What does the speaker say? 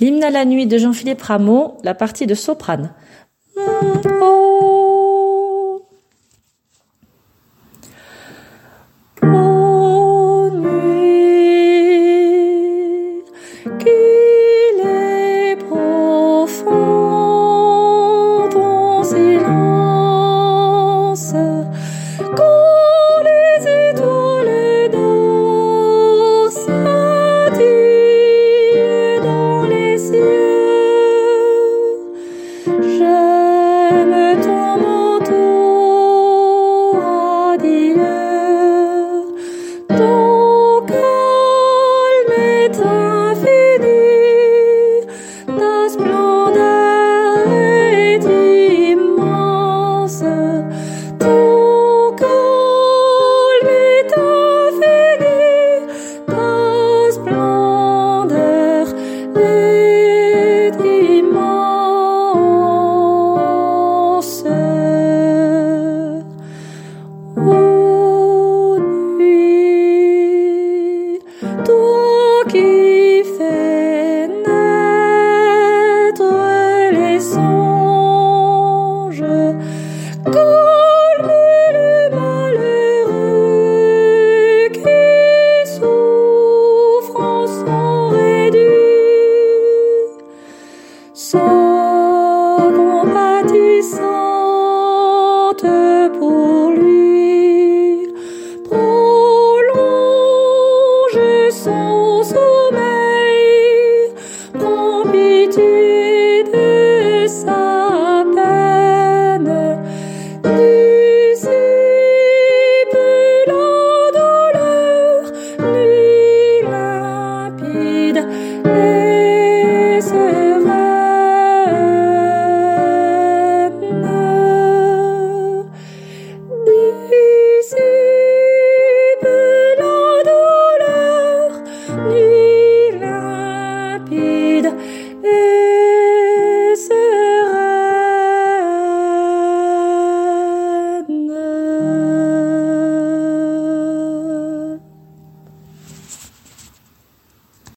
L'hymne à la nuit de Jean-Philippe Rameau, la partie de soprane. Oh Christus blue. puissante pour lui. Prolonge son sommeil. et